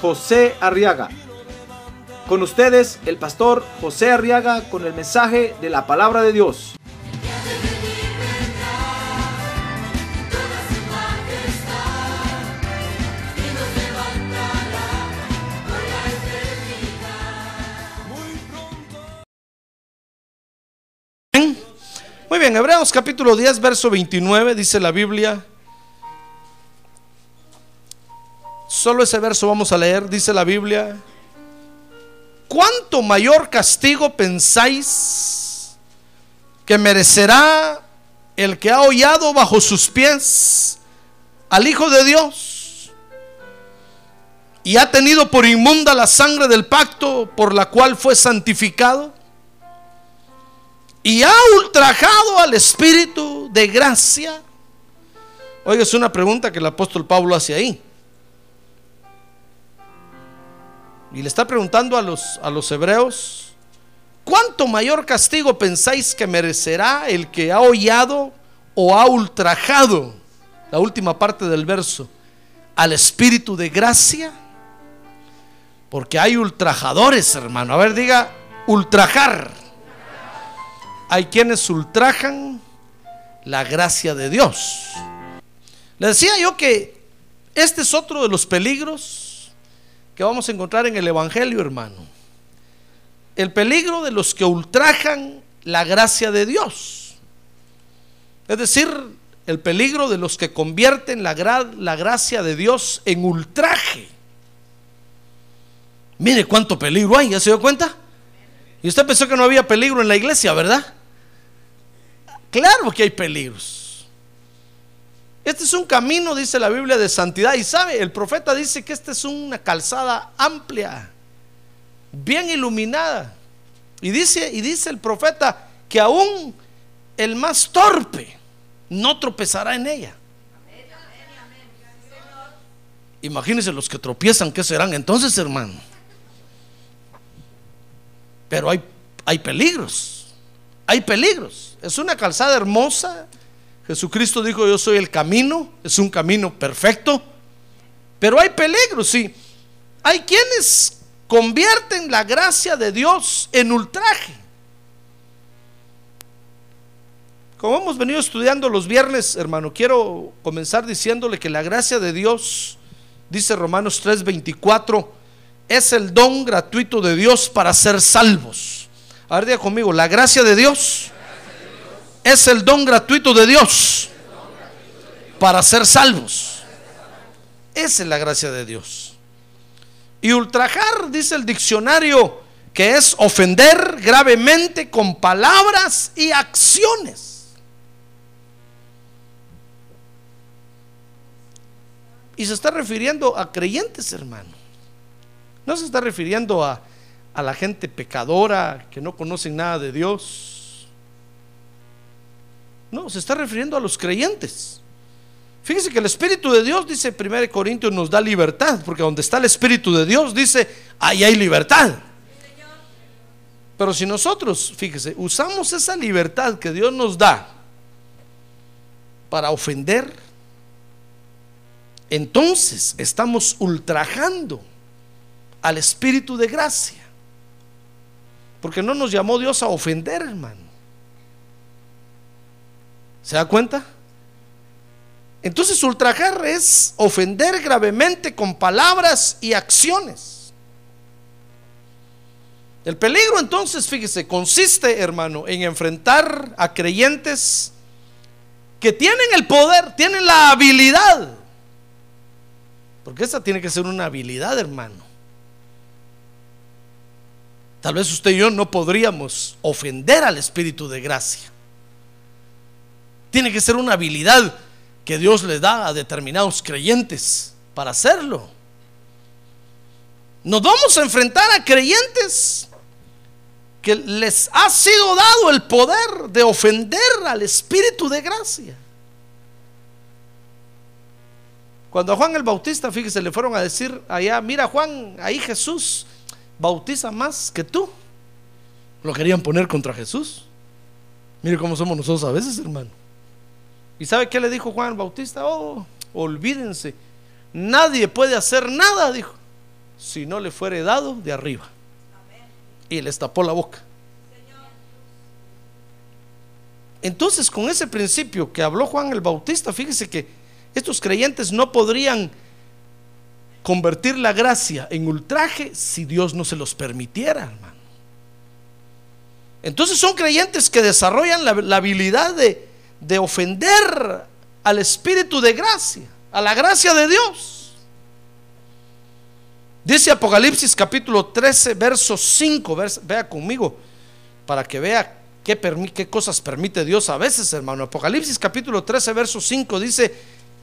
José Arriaga. Con ustedes, el pastor José Arriaga con el mensaje de la palabra de Dios. Muy bien, Hebreos capítulo 10, verso 29, dice la Biblia. Solo ese verso vamos a leer, dice la Biblia. ¿Cuánto mayor castigo pensáis que merecerá el que ha hollado bajo sus pies al Hijo de Dios y ha tenido por inmunda la sangre del pacto por la cual fue santificado? y ha ultrajado al Espíritu de gracia. Oiga, es una pregunta que el apóstol Pablo hace ahí. Y le está preguntando a los, a los hebreos, ¿cuánto mayor castigo pensáis que merecerá el que ha hollado o ha ultrajado, la última parte del verso, al Espíritu de gracia? Porque hay ultrajadores, hermano. A ver, diga, ultrajar hay quienes ultrajan la gracia de Dios. Le decía yo que este es otro de los peligros que vamos a encontrar en el Evangelio, hermano. El peligro de los que ultrajan la gracia de Dios. Es decir, el peligro de los que convierten la, la gracia de Dios en ultraje. Mire cuánto peligro hay, ¿ya se dio cuenta? Y usted pensó que no había peligro en la iglesia, ¿verdad? Claro que hay peligros. Este es un camino, dice la Biblia, de santidad. Y sabe, el profeta dice que esta es una calzada amplia, bien iluminada. Y dice, y dice el profeta que aún el más torpe no tropezará en ella. Imagínense los que tropiezan, ¿qué serán entonces, hermano? Pero hay, hay peligros, hay peligros. Es una calzada hermosa. Jesucristo dijo, yo soy el camino. Es un camino perfecto. Pero hay peligros, sí. Hay quienes convierten la gracia de Dios en ultraje. Como hemos venido estudiando los viernes, hermano, quiero comenzar diciéndole que la gracia de Dios, dice Romanos 3:24, es el don gratuito de Dios para ser salvos. A ver, diga conmigo, la gracia de Dios es el don gratuito de Dios para ser salvos. Esa es la gracia de Dios. Y ultrajar, dice el diccionario, que es ofender gravemente con palabras y acciones. Y se está refiriendo a creyentes, hermano. No se está refiriendo a, a la gente pecadora que no conocen nada de Dios no, se está refiriendo a los creyentes. Fíjese que el Espíritu de Dios, dice 1 Corintios, nos da libertad, porque donde está el Espíritu de Dios, dice, ahí hay libertad. Pero si nosotros, fíjese, usamos esa libertad que Dios nos da para ofender, entonces estamos ultrajando al Espíritu de gracia. Porque no nos llamó Dios a ofender, hermano. ¿Se da cuenta? Entonces ultrajar es ofender gravemente con palabras y acciones. El peligro entonces, fíjese, consiste, hermano, en enfrentar a creyentes que tienen el poder, tienen la habilidad. Porque esa tiene que ser una habilidad, hermano. Tal vez usted y yo no podríamos ofender al Espíritu de gracia. Tiene que ser una habilidad que Dios le da a determinados creyentes para hacerlo. Nos vamos a enfrentar a creyentes que les ha sido dado el poder de ofender al Espíritu de gracia. Cuando a Juan el Bautista, fíjese, le fueron a decir allá, mira Juan, ahí Jesús bautiza más que tú. Lo querían poner contra Jesús. Mire cómo somos nosotros a veces, hermano. ¿Y sabe qué le dijo Juan Bautista? Oh, olvídense. Nadie puede hacer nada, dijo, si no le fuere dado de arriba. Y les tapó la boca. Entonces, con ese principio que habló Juan el Bautista, fíjese que estos creyentes no podrían convertir la gracia en ultraje si Dios no se los permitiera, hermano. Entonces son creyentes que desarrollan la, habilidad de, de ofender al Espíritu de gracia, a la gracia de Dios. Dice Apocalipsis capítulo 13, verso 5, vea conmigo, para que vea qué, cosas permite Dios a veces, hermano. Apocalipsis capítulo 13, verso 5 dice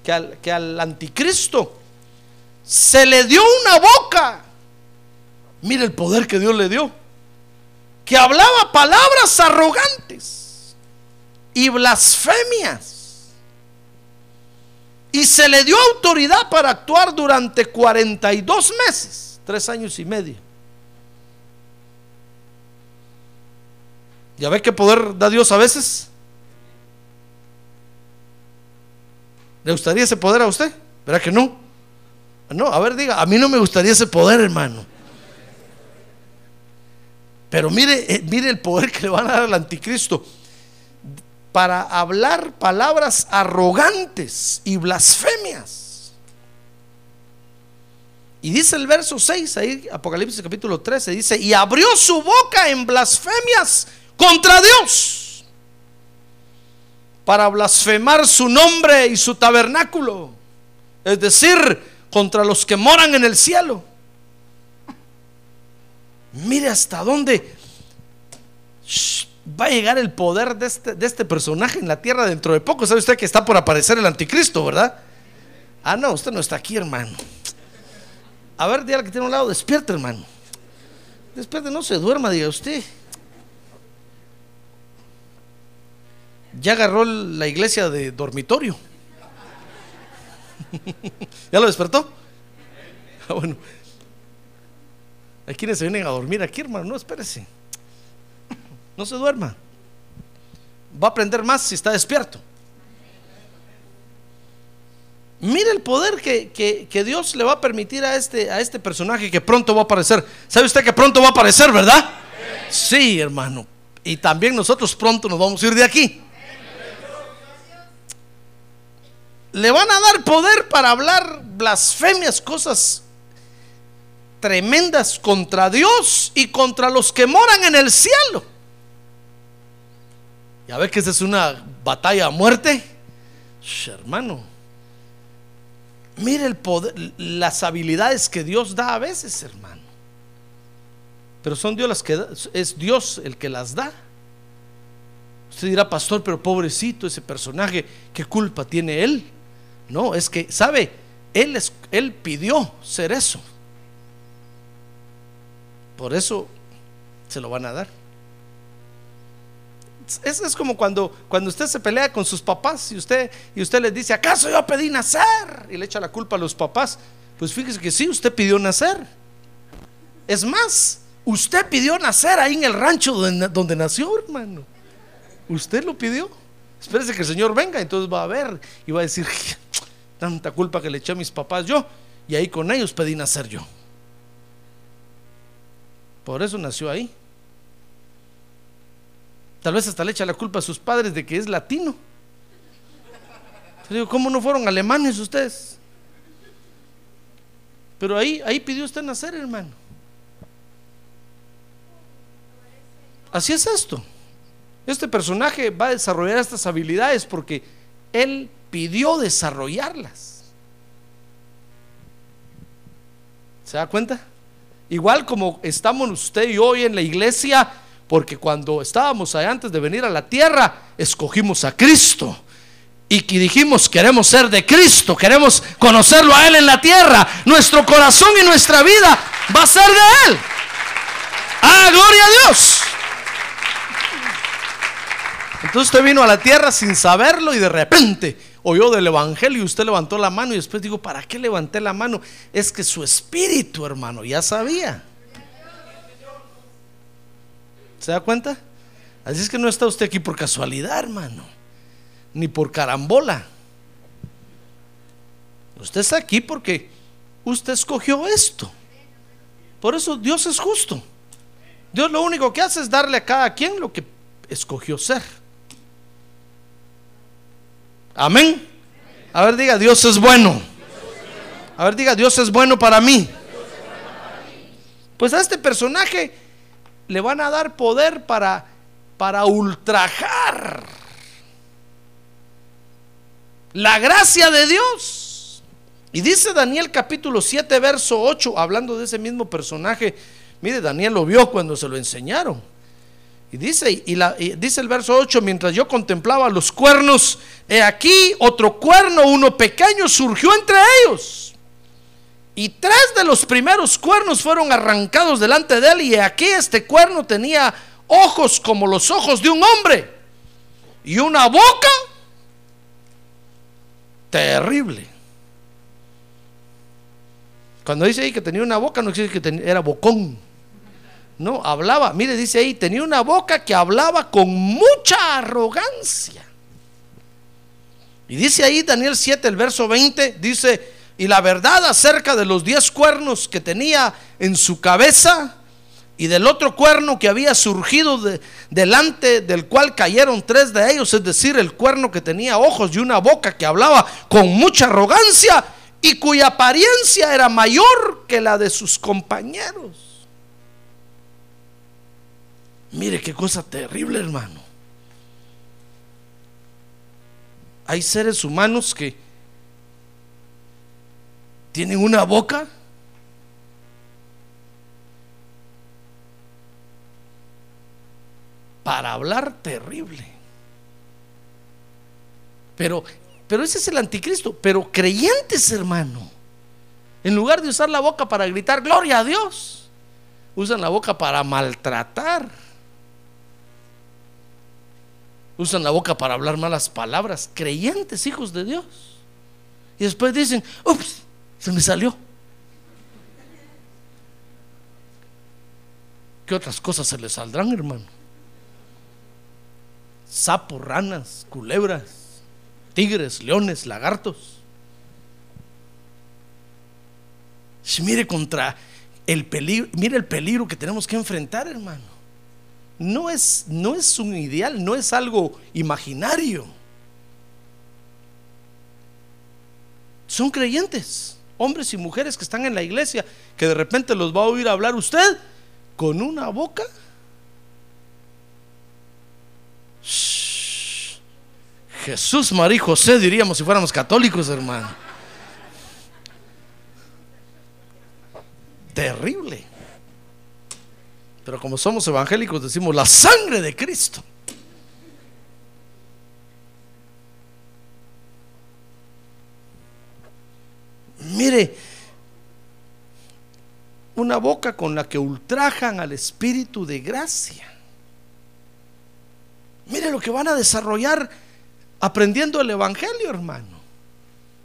que al, que al anticristo se le dio una boca. Mire el poder que Dios le dio que hablaba palabras arrogantes y blasfemias. Y se le dio autoridad para actuar durante 42 meses, tres años y medio. ¿Ya ve qué poder da Dios a veces? ¿Le gustaría ese poder a usted? ¿Verdad que no? No, a ver, diga, a mí no me gustaría ese poder, hermano. Pero mire, eh, mire el poder que le van a dar al anticristo para hablar palabras arrogantes y blasfemias. Y dice el verso 6, ahí Apocalipsis capítulo 13, dice, y abrió su boca en blasfemias contra Dios para blasfemar su nombre y su tabernáculo, es decir, contra los que moran en el cielo. Mire hasta dónde va a llegar el poder de este, de este personaje en la tierra dentro de poco. ¿Sabe usted que está por aparecer el anticristo, verdad? Ah, no, usted no está aquí, hermano. A ver, dígale que tiene un lado, despierta, hermano. Despierte, no se duerma, diga usted. Ya agarró la iglesia de dormitorio. ¿Ya lo despertó? Ah, bueno. Hay quienes se vienen a dormir aquí, hermano. No, espérese. No se duerma. Va a aprender más si está despierto. Mire el poder que, que, Dios le va a permitir a este, a este personaje que pronto va a aparecer. ¿Sabe usted que pronto va a aparecer, verdad? Sí, hermano. Y también nosotros pronto nos vamos a ir de aquí. Le van a dar poder para hablar blasfemias, cosas tremendas contra Dios y contra los que moran en el cielo. Ya ve que esa es una batalla a muerte. hermano, mire el poder, las habilidades que Dios da a veces, hermano. Pero son Dios las que es Dios el que las da. Usted dirá, pastor, pero pobrecito ese personaje, ¿qué culpa tiene él? No, es que, ¿sabe? Él, es, él pidió ser eso. Por eso se lo van a dar. Es, es como cuando, cuando usted se pelea con sus papás y usted, y usted les dice, ¿acaso yo pedí nacer? Y le echa la culpa a los papás. Pues fíjese que sí, usted pidió nacer. Es más, usted pidió nacer ahí en el rancho donde, donde nació, hermano. Usted lo pidió. Espérese que el Señor venga, entonces va a ver y va a decir, tanta culpa que le eché a mis papás yo, y ahí con ellos pedí nacer yo. Por eso nació ahí. Tal vez hasta le echa la culpa a sus padres de que es latino. digo, ¿cómo no fueron alemanes ustedes? Pero ahí, ahí pidió usted nacer, hermano. Así es esto. Este personaje va a desarrollar estas habilidades porque él pidió desarrollarlas. ¿Se da cuenta? Igual como estamos usted y hoy en la iglesia, porque cuando estábamos ahí antes de venir a la tierra, escogimos a Cristo. Y dijimos, queremos ser de Cristo, queremos conocerlo a Él en la tierra. Nuestro corazón y nuestra vida va a ser de Él. ¡Ah, gloria a Dios! Entonces usted vino a la tierra sin saberlo y de repente oyó del Evangelio y usted levantó la mano y después digo, ¿para qué levanté la mano? Es que su espíritu, hermano, ya sabía. ¿Se da cuenta? Así es que no está usted aquí por casualidad, hermano, ni por carambola. Usted está aquí porque usted escogió esto. Por eso Dios es justo. Dios lo único que hace es darle a cada quien lo que escogió ser. Amén. A ver, diga, Dios es bueno. A ver, diga, Dios es bueno para mí. Pues a este personaje le van a dar poder para, para ultrajar la gracia de Dios. Y dice Daniel capítulo 7, verso 8, hablando de ese mismo personaje. Mire, Daniel lo vio cuando se lo enseñaron. Y dice, y, la, dice el verso 8, mientras yo contemplaba los cuernos, he aquí otro cuerno, uno pequeño, surgió entre ellos. Y tres de los primeros cuernos fueron arrancados delante de él, y aquí este cuerno tenía ojos como los ojos de un hombre, y una boca terrible. Cuando dice ahí que tenía una boca, no existe que era bocón. No, hablaba, mire, dice ahí, tenía una boca que hablaba con mucha arrogancia. Y dice ahí Daniel 7, el verso 20, dice, y la verdad acerca de los diez cuernos que tenía en su cabeza y del otro cuerno que había surgido delante del cual cayeron tres de ellos, es decir, el cuerno que tenía ojos y una boca que hablaba con mucha arrogancia y cuya apariencia era mayor que la de sus compañeros. Mire qué cosa terrible, hermano. Hay seres humanos que tienen una boca para hablar terrible. Pero, pero ese es el anticristo. Pero creyentes, hermano, en lugar de usar la boca para gritar gloria a Dios, usan la boca para maltratar usan la boca para hablar malas palabras, creyentes, hijos de Dios. Y después dicen, ups, se me salió. ¿Qué otras cosas se le saldrán, hermano? Sapos, ranas, culebras, tigres, leones, lagartos. mire contra el peligro, mire el peligro que tenemos que enfrentar, hermano no es, no es un ideal, no es algo imaginario. Son creyentes, hombres y mujeres que están en la iglesia, que de repente los va a oír hablar usted con una boca. Jesús, María y José diríamos si fuéramos católicos, hermano. Terrible. Pero como somos evangélicos decimos la sangre de Cristo. Mire, una boca con la que ultrajan al Espíritu de gracia. Mire lo que van a desarrollar aprendiendo el Evangelio, hermano.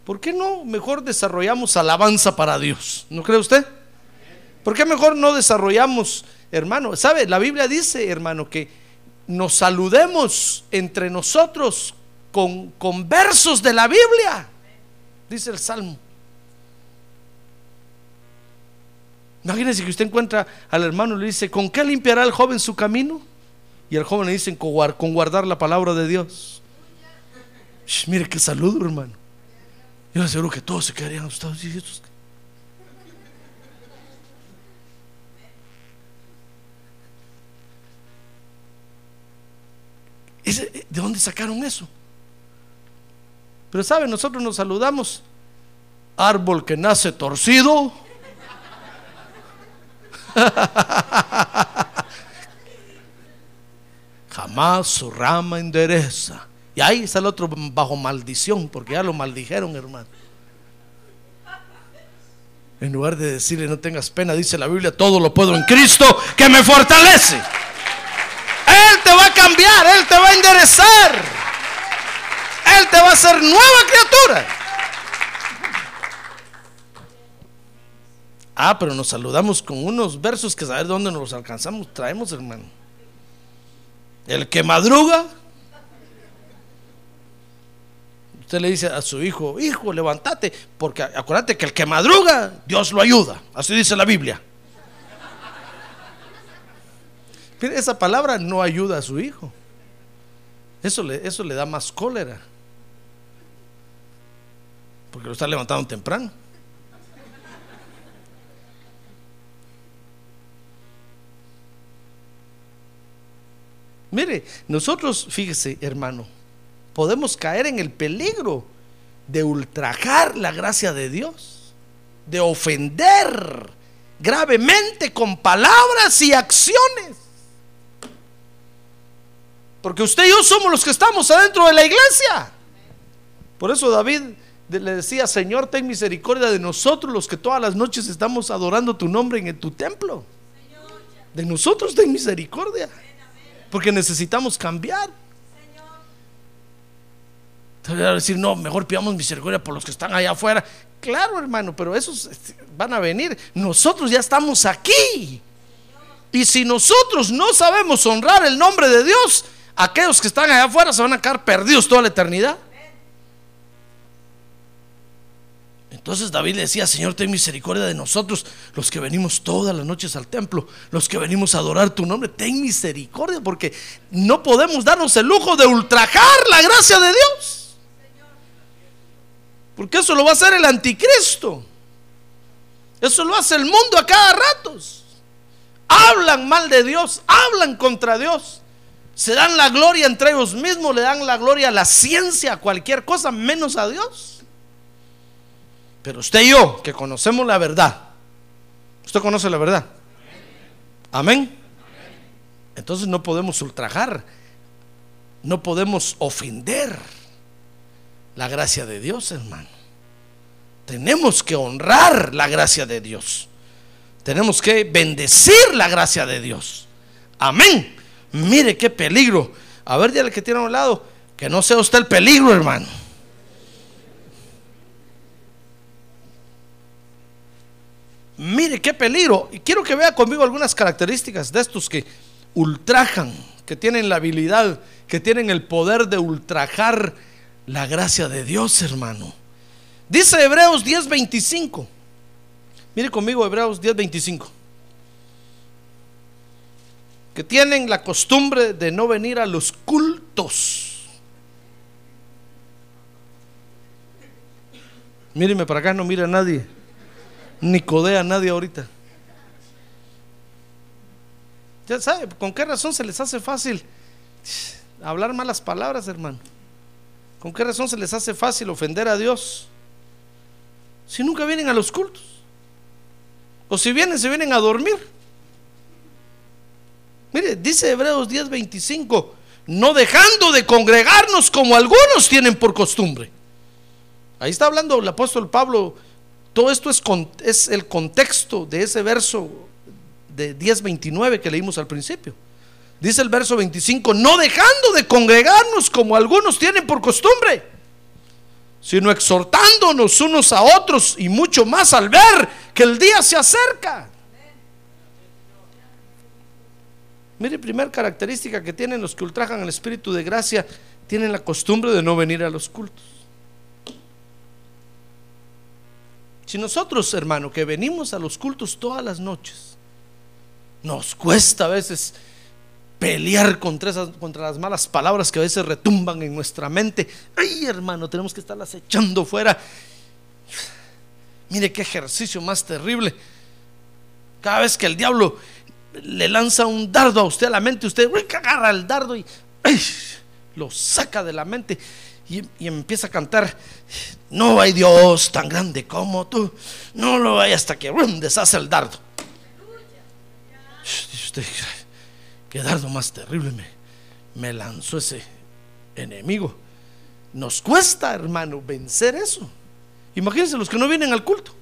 ¿Por qué no mejor desarrollamos alabanza para Dios? ¿No cree usted? ¿Por qué mejor no desarrollamos hermano, ¿sabe? La Biblia dice, hermano, que nos saludemos entre nosotros con, con versos de la Biblia, dice el Salmo. Imagínense que usted encuentra al hermano y le dice, ¿con qué limpiará el joven su camino? Y el joven le dice, con guardar la palabra de Dios. mire qué saludo, hermano. Yo aseguro que todos se quedarían asustados. ¿De dónde sacaron eso? Pero saben, nosotros nos saludamos. Árbol que nace torcido. Jamás su rama endereza. Y ahí está el otro bajo maldición, porque ya lo maldijeron, hermano. En lugar de decirle no tengas pena, dice la Biblia, todo lo puedo en Cristo que me fortalece. Él te va a cambiar, Él te va a enderezar. Él te va a hacer nueva criatura. Ah, pero nos saludamos con unos versos que saber dónde nos alcanzamos, traemos, hermano. El que madruga, usted le dice a su hijo, hijo, levántate, porque acuérdate que el que madruga, Dios lo ayuda. Así dice la Biblia. Esa palabra no ayuda a su hijo. Eso le, eso le da más cólera. Porque lo está levantando temprano. Mire, nosotros, fíjese, hermano, podemos caer en el peligro de ultrajar la gracia de Dios, de ofender gravemente con palabras y acciones. Porque usted y yo somos los que estamos adentro de la iglesia. Por eso David le decía, Señor, ten misericordia de nosotros los que todas las noches estamos adorando tu nombre en tu templo. De nosotros ten misericordia. Porque necesitamos cambiar. Te voy a decir, no, mejor pidamos misericordia por los que están allá afuera. Claro, hermano, pero esos este, van a venir. Nosotros ya estamos aquí. Y si nosotros no sabemos honrar el nombre de Dios, aquellos que están allá afuera se van a quedar perdidos toda la eternidad. Entonces David le decía, Señor, ten misericordia de nosotros, los que venimos todas las noches al templo, los que venimos a adorar tu nombre, ten misericordia, porque no podemos darnos el lujo de ultrajar la gracia de Dios. Porque eso lo va a hacer el anticristo. Eso lo hace el mundo a cada rato. Hablan mal de Dios, hablan contra Dios. Se dan la gloria entre ellos mismos, le dan la gloria a la ciencia, a cualquier cosa, menos a Dios. Pero usted y yo, que conocemos la verdad, usted conoce la verdad. Amén. Entonces no podemos ultrajar, no podemos ofender la gracia de Dios, hermano. Tenemos que honrar la gracia de Dios. Tenemos que bendecir la gracia de Dios. Amén. Mire qué peligro. A ver, dígale que tiene a un lado, que no sea usted el peligro, hermano. Mire qué peligro. Y quiero que vea conmigo algunas características de estos que ultrajan, que tienen la habilidad, que tienen el poder de ultrajar la gracia de Dios, hermano. Dice Hebreos 10:25. Mire conmigo Hebreos 10:25. Que tienen la costumbre de no venir a los cultos. Míreme para acá, no mira nadie ni codea a nadie ahorita. Ya sabe, ¿con qué razón se les hace fácil hablar malas palabras, hermano? ¿Con qué razón se les hace fácil ofender a Dios? Si nunca vienen a los cultos. O si vienen, se vienen a dormir. Mire, dice Hebreos 10:25, no dejando de congregarnos como algunos tienen por costumbre. Ahí está hablando el apóstol Pablo todo esto es, el contexto de ese verso de 10.29 que leímos al principio. Dice el verso 25, no dejando de congregarnos como algunos tienen por costumbre, sino exhortándonos unos a otros y mucho más al ver que el día se acerca. Mire, primera característica que tienen los que ultrajan el espíritu de gracia, tienen la costumbre de no venir a los cultos. Si nosotros, hermano, que venimos a los cultos todas las noches, nos cuesta a veces pelear contra, contra las malas palabras que a veces retumban en nuestra mente. Ay, hermano, tenemos que estarlas echando fuera. Mire qué ejercicio más terrible. Cada vez que el diablo le lanza un dardo a usted a la mente, usted agarra el dardo y lo saca de la mente y, empieza a cantar, no hay Dios tan grande como tú, no lo hay hasta que deshace el dardo. Qué dardo más terrible me, me lanzó ese enemigo. Nos cuesta, hermano, vencer eso. Imagínense los que no vienen al culto.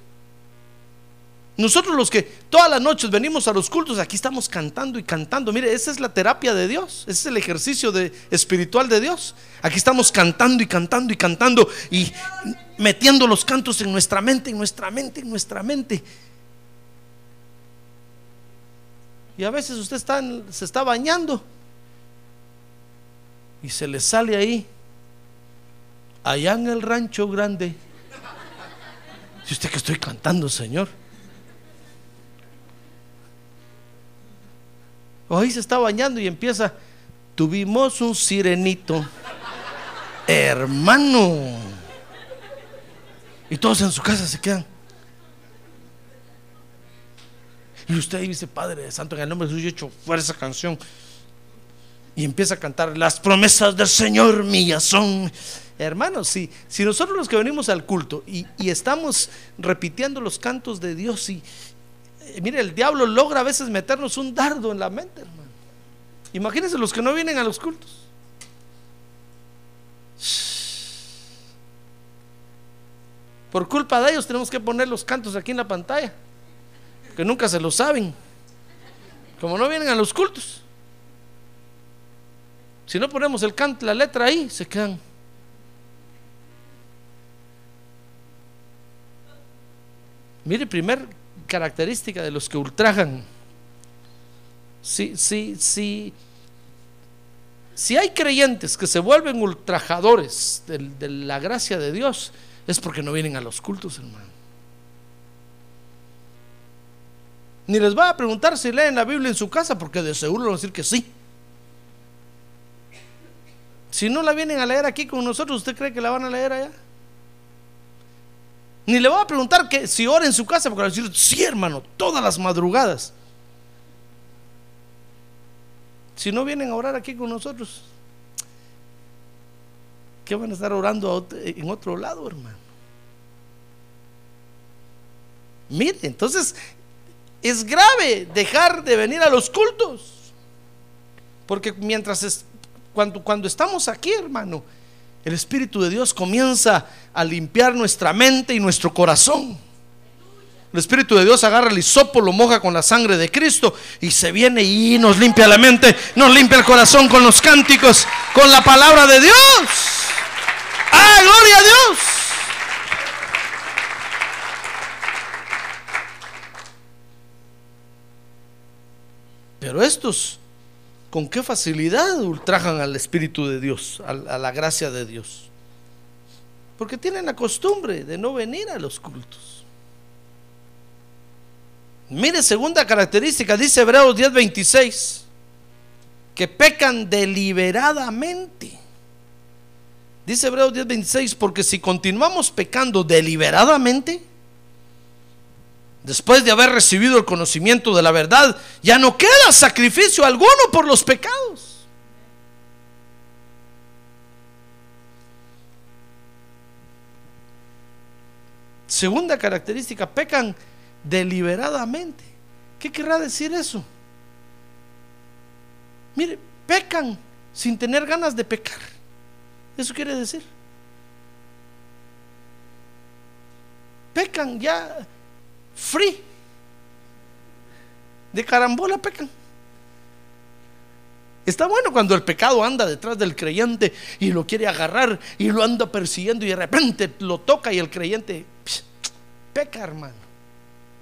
Nosotros los que todas las noches venimos a los cultos, aquí estamos cantando y cantando. Mire, esa es la terapia de Dios, ese es el ejercicio de, espiritual de Dios. Aquí estamos cantando y cantando y cantando y metiendo los cantos en nuestra mente, en nuestra mente, en nuestra mente. Y a veces usted se está bañando y se le sale ahí, allá en el rancho grande. ¿Y usted que estoy cantando, Señor? Hoy se está bañando y empieza, tuvimos un sirenito, hermano. Y todos en su casa se quedan. Y usted dice, Padre Santo, en el nombre de Jesús, yo he hecho fuerza canción. Y empieza a cantar, las promesas del Señor mías son. Hermanos, si, si nosotros los que venimos al culto y, y estamos repitiendo los cantos de Dios y, mire, el diablo logra a veces meternos un dardo en la mente, hermano. Imagínense los que no vienen a los cultos. Por culpa de ellos tenemos que poner los cantos aquí en la pantalla, que nunca se lo saben. Como no vienen a los cultos. Si no ponemos el canto, la letra ahí, se quedan. Mire, primer característica de los que ultrajan. Si, si, si, si hay creyentes que se vuelven ultrajadores de, de la gracia de Dios, es porque no vienen a los cultos, hermano. Ni les va a preguntar si leen la Biblia en su casa, porque de seguro van a decir que sí. Si no la vienen a leer aquí con nosotros, ¿usted cree que la van a leer allá? Ni le voy a preguntar que si ora en su casa, porque va a decir, sí, hermano, todas las madrugadas. Si no vienen a orar aquí con nosotros, ¿qué van a estar orando en otro lado, hermano? Mire, entonces es grave dejar de venir a los cultos. Porque mientras cuando, cuando estamos aquí, hermano, el Espíritu de Dios comienza a limpiar nuestra mente y nuestro corazón. El Espíritu de Dios agarra el hisopo, lo moja con la sangre de Cristo y se viene y nos limpia la mente, nos limpia el corazón con los cánticos, con la palabra de Dios. ¡Ah, gloria a Dios! Pero estos con qué facilidad ultrajan al Espíritu de Dios, a, la gracia de Dios. Porque tienen la costumbre de no venir a los cultos. Mire, segunda característica, dice Hebreos 10:26, que pecan deliberadamente. Dice Hebreos 10:26, porque si continuamos pecando deliberadamente, después de haber recibido el conocimiento de la verdad, ya no queda sacrificio alguno por los pecados. Segunda característica, pecan deliberadamente. ¿Qué querrá decir eso? Mire, pecan sin tener ganas de pecar. Eso quiere decir. Pecan ya free. De carambola pecan. Está bueno cuando el pecado anda detrás del creyente y lo quiere agarrar y lo anda persiguiendo y de repente lo toca y el creyente peca, hermano.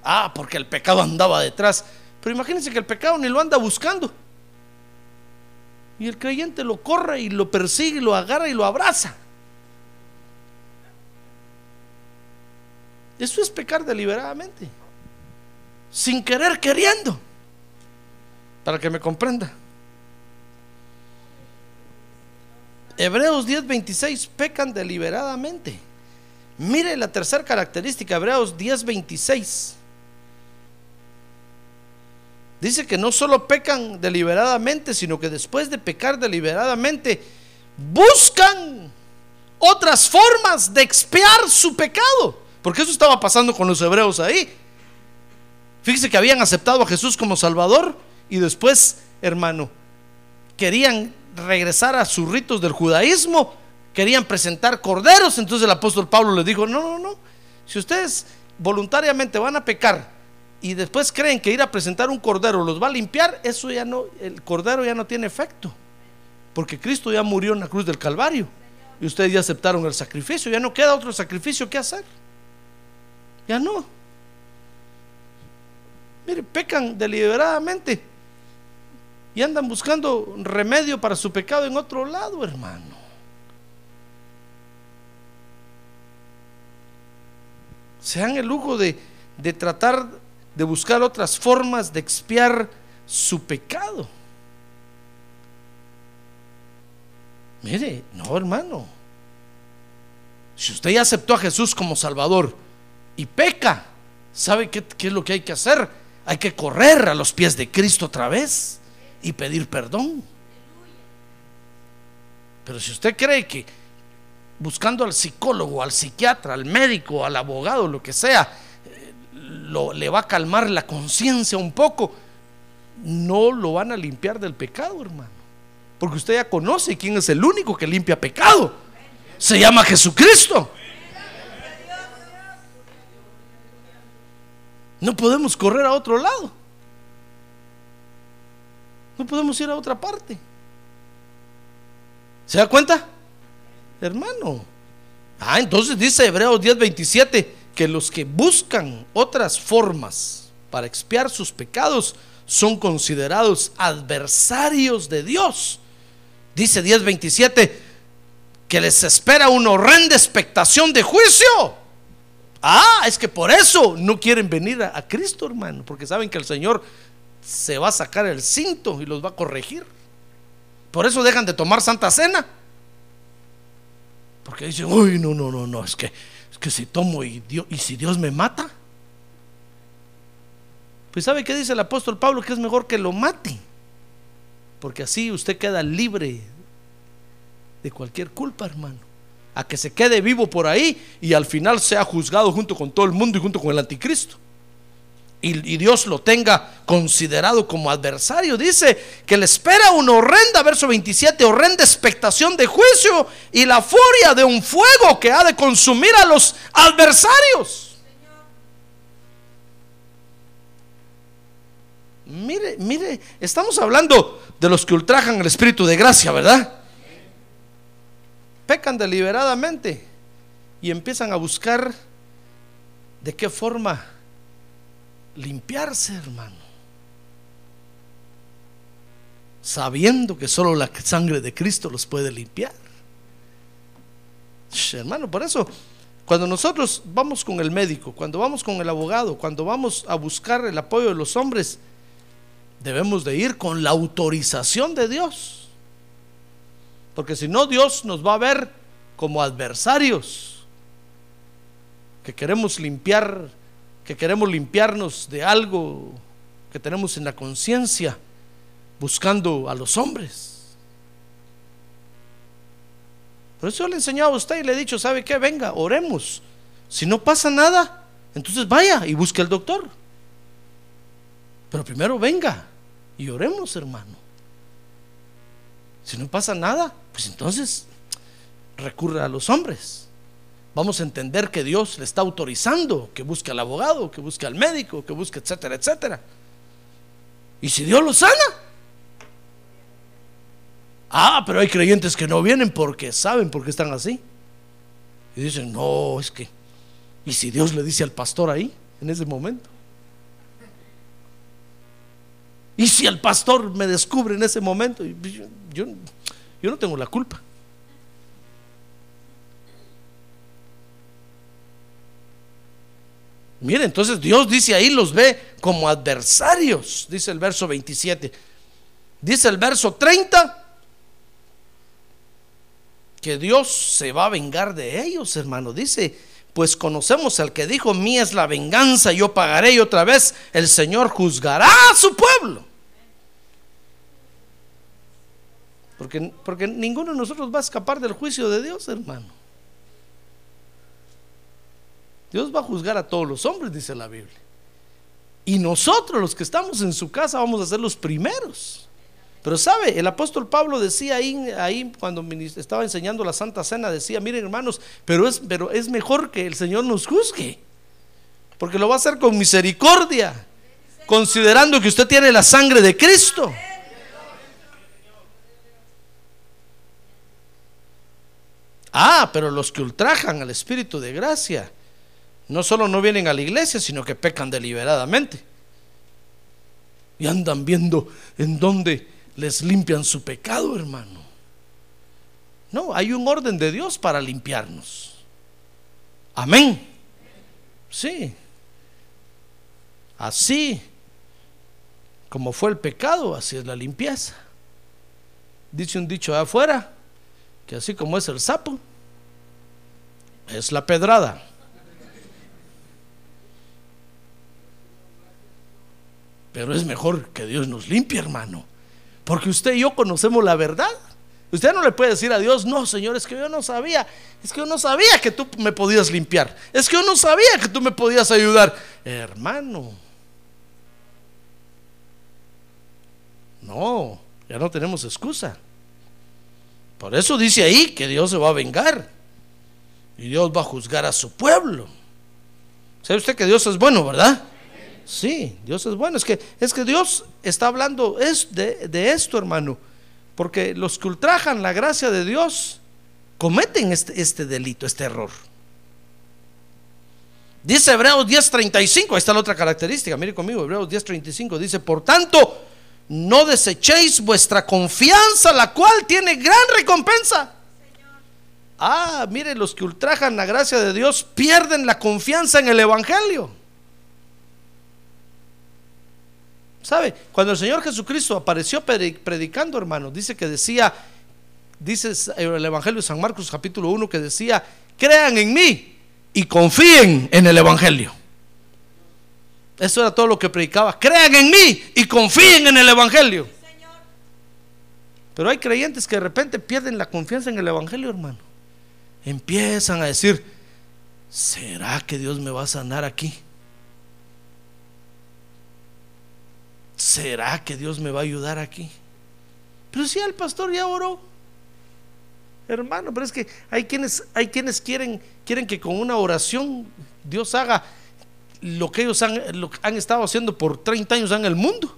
Ah, porque el pecado andaba detrás. Pero imagínense que el pecado ni lo anda buscando. Y el creyente lo corre y lo persigue, y lo agarra y lo abraza. Eso es pecar deliberadamente. Sin querer, queriendo. Para que me comprenda. Hebreos 10:26 pecan deliberadamente. Mire la tercera característica, Hebreos 10:26. Dice que no solo pecan deliberadamente, sino que después de pecar deliberadamente, buscan otras formas de expiar su pecado. Porque eso estaba pasando con los hebreos ahí. Fíjese que habían aceptado a Jesús como Salvador y después, hermano, querían regresar a sus ritos del judaísmo, querían presentar corderos. Entonces el apóstol Pablo les dijo, no, no, no, si ustedes voluntariamente van a pecar y después creen que ir a presentar un cordero los va a limpiar, eso ya no, el cordero ya no tiene efecto. Porque Cristo ya murió en la cruz del Calvario. Y ustedes ya aceptaron el sacrificio. Ya no queda otro sacrificio que hacer. Ya no. Mire, pecan deliberadamente. Y andan buscando remedio para su pecado en otro lado, hermano. Se dan el lujo de, de tratar de buscar otras formas de expiar su pecado. Mire, no hermano. Si usted ya aceptó a Jesús como Salvador y peca, ¿sabe qué, qué, es lo que hay que hacer? Hay que correr a los pies de Cristo otra vez y pedir perdón. Pero si usted cree que buscando al psicólogo, al psiquiatra, al médico, al abogado, lo que sea, lo, le va a calmar la conciencia un poco, no lo van a limpiar del pecado, hermano. Porque usted ya conoce quién es el único que limpia pecado. Se llama Jesucristo. No podemos correr a otro lado. No podemos ir a otra parte. ¿Se da cuenta? Hermano. Ah, entonces dice Hebreos 10:27 que los que buscan otras formas para expiar sus pecados son considerados adversarios de Dios. Dice 10:27 que les espera una horrenda expectación de juicio. Ah, es que por eso no quieren venir a, Cristo, hermano, porque saben que el Señor se va a sacar el cinto y los va a corregir. Por eso dejan de tomar Santa Cena. Porque dicen, uy, no, no, no, no, es que que si tomo y, Dios, y si Dios me mata. Pues sabe qué dice el apóstol Pablo que es mejor que lo mate. Porque así usted queda libre de cualquier culpa, hermano. A que se quede vivo por ahí y al final sea juzgado junto con todo el mundo y junto con el anticristo y, Dios lo tenga considerado como adversario. Dice que le espera una horrenda, verso 27, horrenda expectación de juicio y la furia de un fuego que ha de consumir a los adversarios. Mire, mire, estamos hablando de los que ultrajan el espíritu de gracia, ¿verdad? Pecan deliberadamente y empiezan a buscar de qué forma limpiarse, hermano. Sabiendo que solo la sangre de Cristo los puede limpiar. Hermano, por eso, cuando nosotros vamos con el médico, cuando vamos con el abogado, cuando vamos a buscar el apoyo de los hombres, debemos de ir con la autorización de Dios. Porque si no, Dios nos va a ver como adversarios, que queremos limpiar que queremos limpiarnos de algo que tenemos en la conciencia, buscando a los hombres. Por eso le he enseñado a usted y le he dicho, ¿sabe qué? Venga, oremos. Si no pasa nada, entonces vaya y busque al doctor. Pero primero venga y oremos, hermano. Si no pasa nada, pues entonces recurra a los hombres vamos a entender que Dios le está autorizando que busque al abogado, que busque al médico, que busque, etcétera, etcétera. Y si Dios lo sana, ah, pero hay creyentes que no vienen porque saben por qué están así. Y dicen, no, es que, ¿y si Dios le dice al pastor ahí, en ese momento? ¿Y si el pastor me descubre en ese momento? Yo, yo, yo no tengo la culpa. Mire, entonces Dios dice ahí, los ve como adversarios, dice el verso 27. Dice el verso 30 que Dios se va a vengar de ellos, hermano. Dice, pues conocemos al que dijo, mía es la venganza, yo pagaré y otra vez el Señor juzgará a su pueblo. Porque, porque ninguno de nosotros va a escapar del juicio de Dios, hermano. Dios va a juzgar a todos los hombres, dice la Biblia. Y nosotros, los que estamos en su casa, vamos a ser los primeros. Pero sabe, el apóstol Pablo decía ahí, ahí cuando estaba enseñando la Santa Cena, decía, miren hermanos, pero es, pero es mejor que el Señor nos juzgue. Porque lo va a hacer con misericordia, considerando que usted tiene la sangre de Cristo. Ah, pero los que ultrajan al Espíritu de gracia no solo no vienen a la iglesia, sino que pecan deliberadamente. Y andan viendo en dónde les limpian su pecado, hermano. No, hay un orden de Dios para limpiarnos. Amén. Sí. Así como fue el pecado, así es la limpieza. Dice un dicho de afuera, que así como es el sapo, es la pedrada. Pero es mejor que Dios nos limpie, hermano. Porque usted y yo conocemos la verdad. Usted no le puede decir a Dios, no, Señor, es que yo no sabía, es que yo no sabía que tú me podías limpiar, es que yo no sabía que tú me podías ayudar. Hermano, no, ya no tenemos excusa. Por eso dice ahí que Dios se va a vengar y Dios va a juzgar a su pueblo. ¿Sabe usted que Dios es bueno, verdad? Sí, Dios es bueno. Es que, es que Dios está hablando es de, de esto, hermano. Porque los que ultrajan la gracia de Dios cometen este, este delito, este error. Dice Hebreos 10:35, ahí está la otra característica, mire conmigo, Hebreos 10:35 dice, por tanto, no desechéis vuestra confianza, la cual tiene gran recompensa. Ah, mire, los que ultrajan la gracia de Dios pierden la confianza en el Evangelio. ¿Sabe? Cuando el Señor Jesucristo apareció predicando, hermanos, dice que decía, dice el Evangelio de San Marcos capítulo 1 que decía, crean en mí y confíen en el Evangelio. Eso era todo lo que predicaba. Crean en mí y confíen en el Evangelio. Pero hay creyentes que de repente pierden la confianza en el Evangelio, hermano. Empiezan a decir, ¿será que Dios me va a sanar aquí? ¿Será que Dios me va a ayudar aquí? Pero si el pastor ya oró. Hermano, pero es que hay quienes, hay quienes quieren, quieren que con una oración Dios haga lo que ellos han, han estado haciendo por 30 años en el mundo.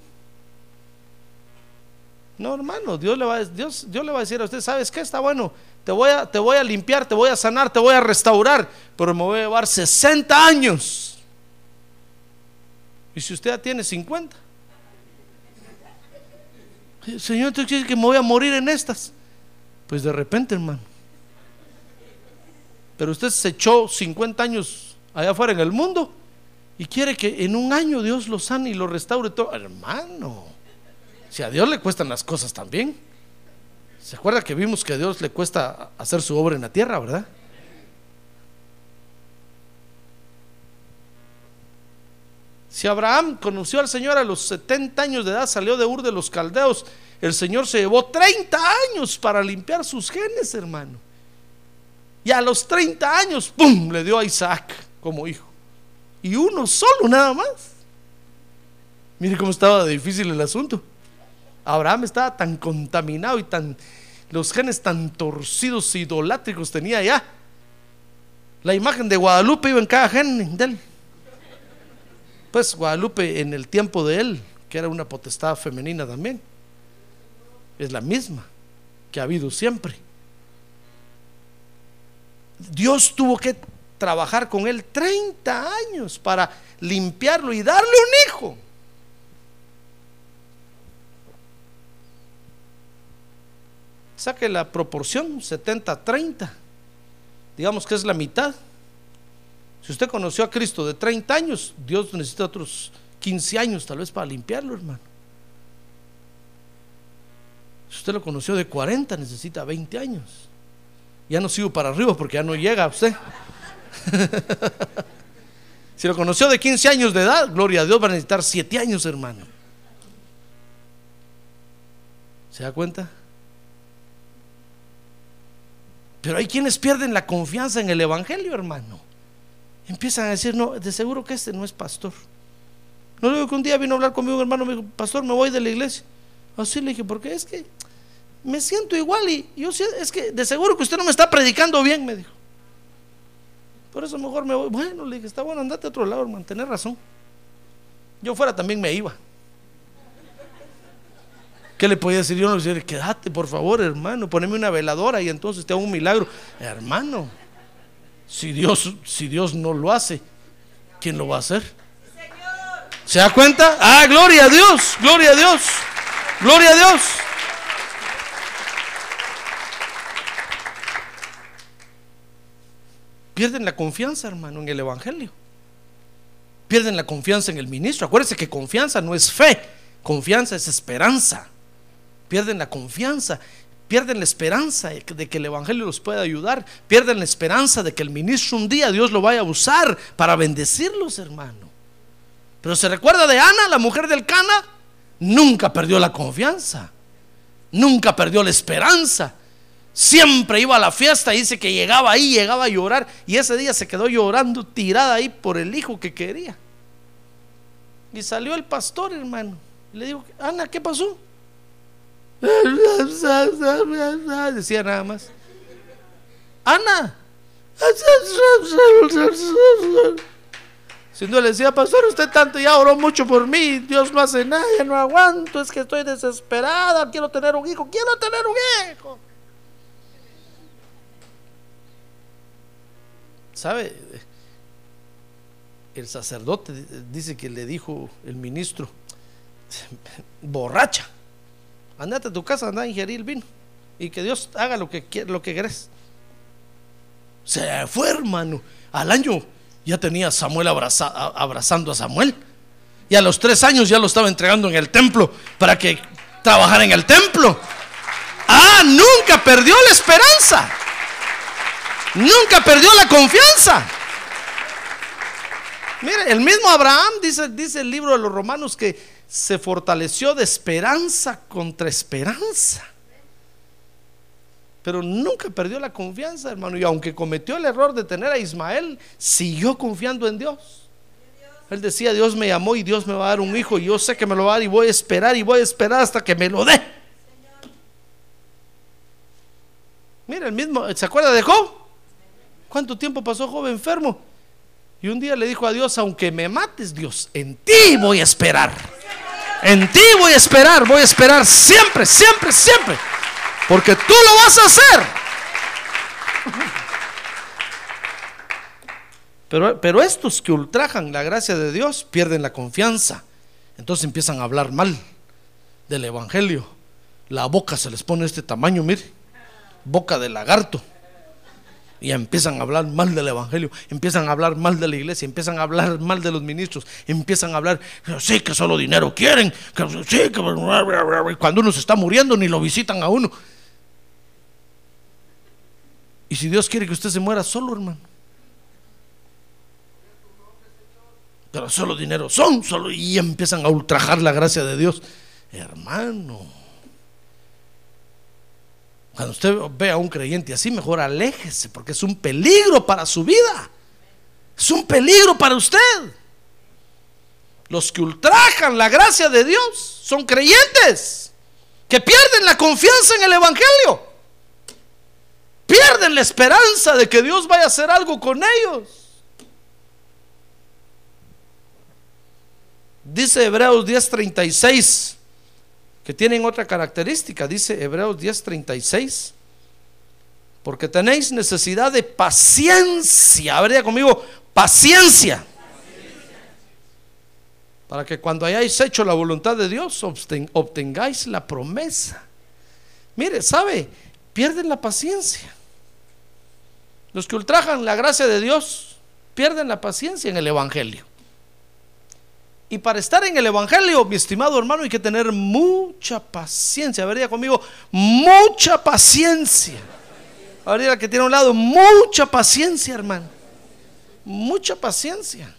No, hermano, Dios le va, Dios, Dios le va a decir a usted, ¿sabes qué? Está bueno, te voy, a, te voy a limpiar, te voy a sanar, te voy a restaurar, pero me voy a llevar 60 años. Y si usted ya tiene 50, Señor, ¿tú quieres que me voy a morir en estas? Pues de repente, hermano. Pero usted se echó 50 años allá afuera en el mundo y quiere que en un año Dios lo sane y lo restaure todo. Hermano, si a Dios le cuestan las cosas también. ¿Se acuerda que vimos que a Dios le cuesta hacer su obra en la tierra, verdad? Si Abraham conoció al Señor a los 70 años de edad, salió de Ur de los Caldeos, el Señor se llevó 30 años para limpiar sus genes, hermano. Y a los 30 años, ¡pum!, le dio a Isaac como hijo. Y uno solo nada más. Mire cómo estaba difícil el asunto. Abraham estaba tan contaminado y tan los genes tan torcidos e idolátricos tenía ya. La imagen de Guadalupe iba en cada gen de él. Pues Guadalupe en el tiempo de él, que era una potestad femenina también, es la misma que ha habido siempre. Dios tuvo que trabajar con él 30 años para limpiarlo y darle un hijo. Saque la proporción 70-30. Digamos que es la mitad. Si usted conoció a Cristo de 30 años, Dios necesita otros 15 años tal vez para limpiarlo, hermano. Si usted lo conoció de 40, necesita 20 años. Ya no sigo para arriba porque ya no llega a usted. si lo conoció de 15 años de edad, gloria a Dios, va a necesitar 7 años, hermano. ¿Se da cuenta? Pero hay quienes pierden la confianza en el Evangelio, hermano empiezan a decir, no, de seguro que este no es pastor. No digo que un día vino a hablar conmigo un hermano, me dijo, pastor, me voy de la iglesia. Así le dije, porque es que me siento igual y yo es que de seguro que usted no me está predicando bien, me dijo. Por eso mejor me voy. Bueno, le dije, está bueno, andate a otro lado, hermano, tenés razón. Yo fuera también me iba. ¿Qué le podía decir yo? No decía, quédate, por favor, hermano, poneme una veladora y entonces te hago un milagro. Hermano, si Dios, si Dios no lo hace, ¿quién lo va a hacer? ¿Se da cuenta? Ah, gloria a Dios, gloria a Dios, gloria a Dios. Pierden la confianza, hermano, en el Evangelio. Pierden la confianza en el ministro. Acuérdense que confianza no es fe, confianza es esperanza. Pierden la confianza, pierden la esperanza de que el Evangelio los pueda ayudar, pierden la esperanza de que el ministro un día Dios lo vaya a usar para bendecirlos, hermano. Pero se recuerda de Ana, la mujer del Cana, nunca perdió la confianza, nunca perdió la esperanza. Siempre iba a la fiesta y dice que llegaba ahí, llegaba a llorar. Y ese día se quedó llorando, tirada ahí por el hijo que quería. Y salió el pastor, hermano. Y le dijo, Ana, ¿qué pasó? Decía nada más. Ana. Si no le decía, pastor, usted tanto ya oró mucho por mí, Dios no hace nada, no aguanto, es que estoy desesperada, quiero tener un hijo, quiero tener un hijo. ¿Sabe? El sacerdote dice que le dijo el ministro, borracha, andate a tu casa, anda a ingerir el vino y que Dios haga lo que, lo que querés. Se fue, hermano. Al año ya tenía Samuel abrazando a Samuel. Y a los tres años ya lo estaba entregando en el templo para que trabajara en el templo. Ah, nunca perdió la esperanza. Nunca perdió la confianza. Mire, el mismo Abraham dice, dice el libro de los romanos que se fortaleció de esperanza contra esperanza. Pero nunca perdió la confianza, hermano. Y aunque cometió el error de tener a Ismael, siguió confiando en Dios. Él decía, Dios me llamó y Dios me va a dar un hijo y yo sé que me lo va a dar y voy a esperar y voy a esperar hasta que me lo dé. Mira, el mismo, ¿se acuerda de Job? ¿Cuánto tiempo pasó Job enfermo? Y un día le dijo a Dios, aunque me mates, Dios, en ti voy a esperar. En ti voy a esperar, voy a esperar siempre, siempre, siempre. Porque tú lo vas a hacer. Pero, pero estos que ultrajan la gracia de Dios pierden la confianza. Entonces empiezan a hablar mal del Evangelio. La boca se les pone este tamaño, mire. Boca de lagarto y empiezan a hablar mal del Evangelio, empiezan a hablar mal de la iglesia, empiezan a hablar mal de los ministros, empiezan a hablar, sí, que solo dinero quieren, que sí, que cuando uno se está muriendo ni lo visitan a uno. Y si Dios quiere que usted se muera solo, hermano. Pero solo dinero son, solo y empiezan a ultrajar la gracia de Dios. Hermano. Cuando usted ve a un creyente así, mejor aléjese, porque es un peligro para su vida. Es un peligro para usted. Los que ultrajan la gracia de Dios son creyentes que pierden la confianza en el Evangelio. Pierden la esperanza de que Dios vaya a hacer algo con ellos. Dice Hebreos 10:36 que tienen otra característica, dice Hebreos 10:36, porque tenéis necesidad de paciencia, a ver, conmigo, paciencia, para que cuando hayáis hecho la voluntad de Dios obtengáis la promesa. Mire, ¿sabe? Pierden la paciencia. Los que ultrajan la gracia de Dios pierden la paciencia en el Evangelio. Y para estar en el Evangelio, mi estimado hermano, hay que tener mucha paciencia. Vería conmigo, mucha paciencia. Habría que tiene a un lado, mucha paciencia, hermano. Mucha paciencia.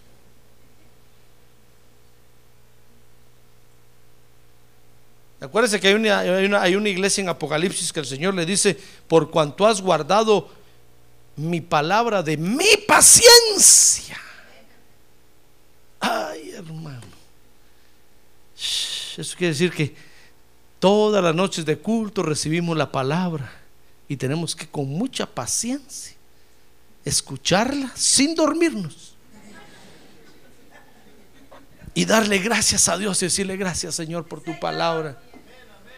Acuérdense que hay, una, hay una, iglesia en Apocalipsis que el Señor le dice, por cuanto has guardado mi palabra de mi paciencia. Ay, hermano. Eso quiere decir que todas las noches de culto recibimos la palabra y tenemos que con mucha paciencia escucharla sin dormirnos. Y darle gracias a Dios y decirle gracias Señor por tu palabra.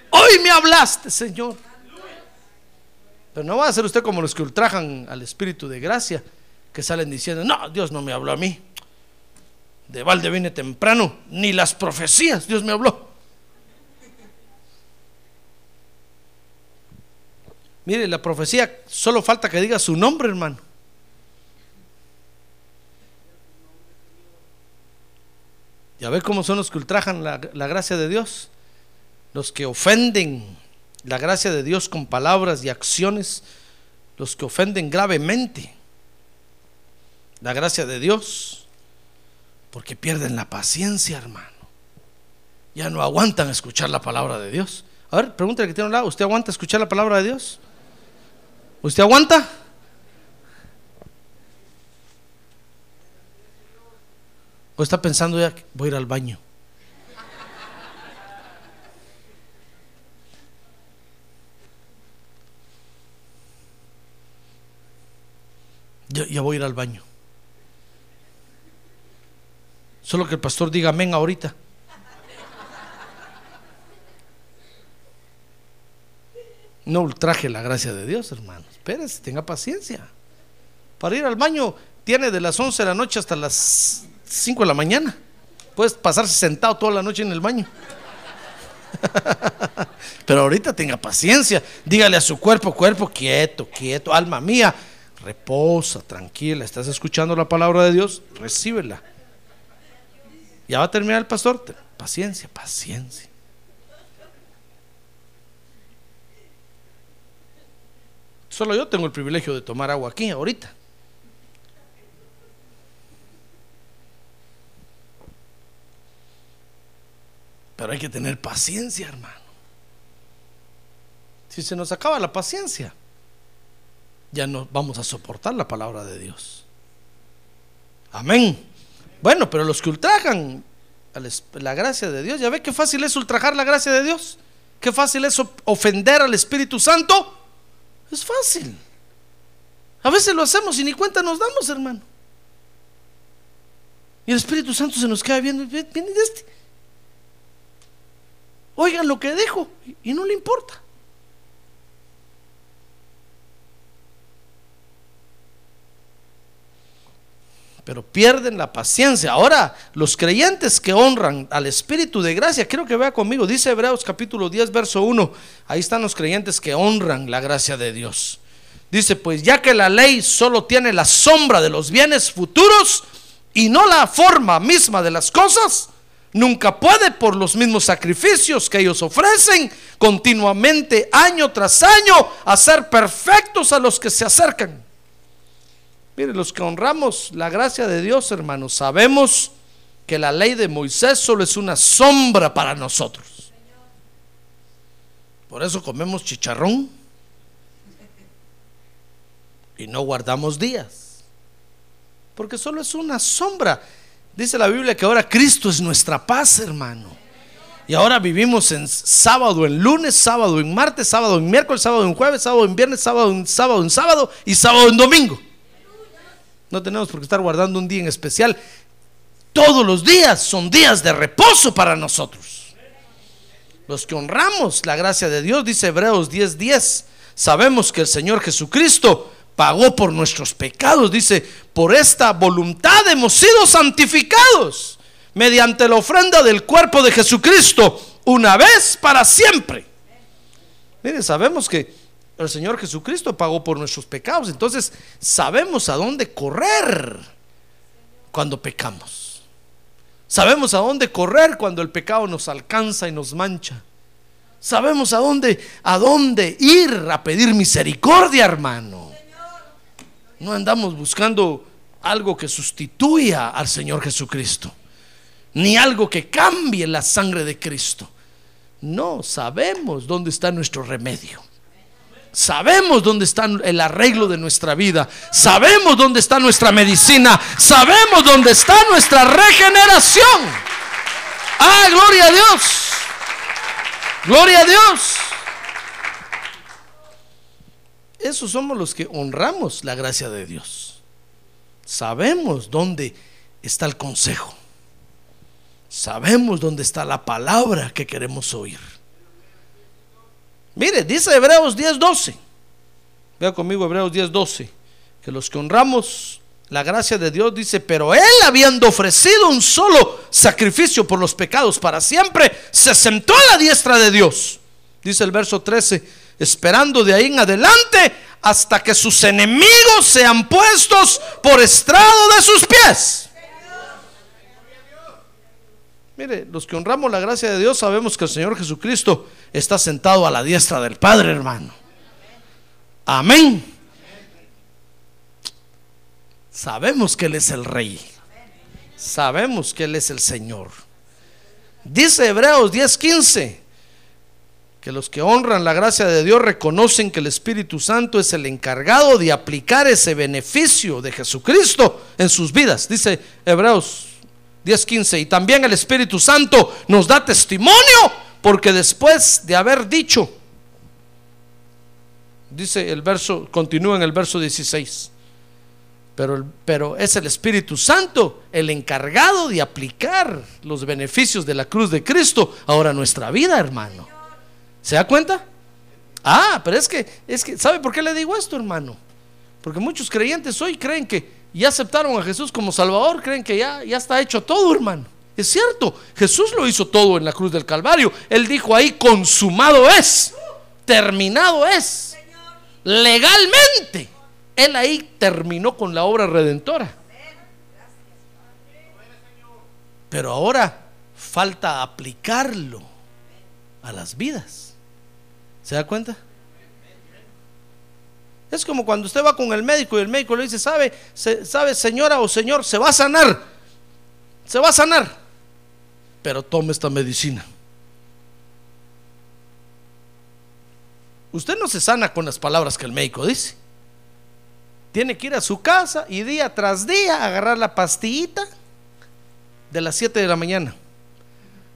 Hoy me hablaste Señor. Pero no va a ser usted como los que ultrajan al Espíritu de gracia, que salen diciendo, no, Dios no me habló a mí. De balde viene temprano, ni las profecías, Dios me habló. Mire, la profecía solo falta que diga su nombre, hermano. Ya ve cómo son los que ultrajan la, la, gracia de Dios. Los que ofenden la gracia de Dios con palabras y acciones. Los que ofenden gravemente la gracia de Dios. Porque pierden la paciencia, hermano. Ya no aguantan escuchar la palabra de Dios. A ver, pregúntale que tiene un lado. ¿Usted aguanta escuchar la palabra de Dios? ¿Usted aguanta? ¿O está pensando ya voy a ir al baño? Ya, ya, voy a ir al baño. Solo que el pastor diga amén ahorita. No ultraje la gracia de Dios, hermano. Espérese, tenga paciencia. Para ir al baño tiene de las 11 de la noche hasta las 5 de la mañana. Puedes pasarse sentado toda la noche en el baño. Pero ahorita tenga paciencia. Dígale a su cuerpo, cuerpo, quieto, quieto, alma mía, reposa, tranquila. ¿Estás escuchando la palabra de Dios? Recíbela. Ya va a terminar el pastor. Paciencia, paciencia. Solo yo tengo el privilegio de tomar agua aquí, ahorita. Pero hay que tener paciencia, hermano. Si se nos acaba la paciencia, ya no vamos a soportar la palabra de Dios. Amén. Bueno, pero los que ultrajan la gracia de Dios, ya ve qué fácil es ultrajar la gracia de Dios. Qué fácil es ofender al Espíritu Santo. Es fácil. A veces lo hacemos y ni cuenta nos damos, hermano. Y el Espíritu Santo se nos queda viendo, viene de este. Oigan lo que dijo y no le importa. Pero pierden la paciencia. Ahora, los creyentes que honran al Espíritu de gracia, quiero que vea conmigo, dice Hebreos capítulo 10, verso 1, ahí están los creyentes que honran la gracia de Dios. Dice, pues ya que la ley solo tiene la sombra de los bienes futuros y no la forma misma de las cosas, nunca puede por los mismos sacrificios que ellos ofrecen continuamente año tras año hacer perfectos a los que se acercan. Mire, los que honramos la gracia de Dios, hermanos, sabemos que la ley de Moisés solo es una sombra para nosotros. Por eso comemos chicharrón y no guardamos días. Porque solo es una sombra. Dice la Biblia que ahora Cristo es nuestra paz, hermano. Y ahora vivimos en sábado, en lunes, sábado, en martes, sábado, en miércoles, sábado, en jueves, sábado, en viernes, sábado, en sábado, en sábado y sábado, en domingo. No tenemos por qué estar guardando un día en especial. Todos los días son días de reposo para nosotros. Los que honramos la gracia de Dios, dice Hebreos 10:10, sabemos que el Señor Jesucristo pagó por nuestros pecados. Dice, por esta voluntad hemos sido santificados mediante la ofrenda del cuerpo de Jesucristo, una vez para siempre. Mire, sabemos que el Señor Jesucristo pagó por nuestros pecados. Entonces sabemos a dónde correr cuando pecamos. Sabemos a dónde correr cuando el pecado nos alcanza y nos mancha. Sabemos a dónde, a dónde ir a pedir misericordia, hermano. No andamos buscando algo que sustituya al Señor Jesucristo, ni algo que cambie la sangre de Cristo. No, sabemos dónde está nuestro remedio. Sabemos dónde está el arreglo de nuestra vida. Sabemos dónde está nuestra medicina. Sabemos dónde está nuestra regeneración. Ah, gloria a Dios. Gloria a Dios. Esos somos los que honramos la gracia de Dios. sabemos dónde está el consejo. Sabemos dónde está la palabra que queremos oír. Mire, dice Hebreos 10:12. Vea conmigo Hebreos 10:12. Que los que honramos la gracia de Dios dice, pero Él habiendo ofrecido un solo sacrificio por los pecados para siempre, se sentó a la diestra de Dios. Dice el verso 13, esperando de ahí en adelante hasta que sus enemigos sean puestos por estrado de sus pies. Mire, los que honramos la gracia de Dios sabemos que el Señor Jesucristo está sentado a la diestra del Padre, hermano. Amén. Sabemos que Él es el Rey. Sabemos que Él es el Señor. Dice Hebreos 10:15 que los que honran la gracia de Dios reconocen que el Espíritu Santo es el encargado de aplicar ese beneficio de Jesucristo en sus vidas. Dice Hebreos 10:15. Y también el Espíritu Santo nos da testimonio porque después de haber dicho, dice el verso, continúa en el verso 16. Pero, pero es el Espíritu Santo el encargado de aplicar los beneficios de la cruz de Cristo ahora nuestra vida, hermano. ¿Se da cuenta? Ah, pero es que, es que, ¿sabe por qué le digo esto, hermano? Porque muchos creyentes hoy creen que ya aceptaron a Jesús como Salvador, creen que ya, ya está hecho todo, hermano. Es cierto, Jesús lo hizo todo en la cruz del Calvario. Él dijo ahí, consumado es, terminado es, legalmente. Él ahí terminó con la obra redentora. Pero ahora falta aplicarlo a las vidas. ¿Se da cuenta? Es como cuando usted va con el médico y el médico le dice, sabe, sabe señora o señor, se va a sanar, se va a sanar, pero tome esta medicina. Usted no se sana con las palabras que el médico dice. Tiene que ir a su casa y día tras día agarrar la pastillita de las 7 de la mañana,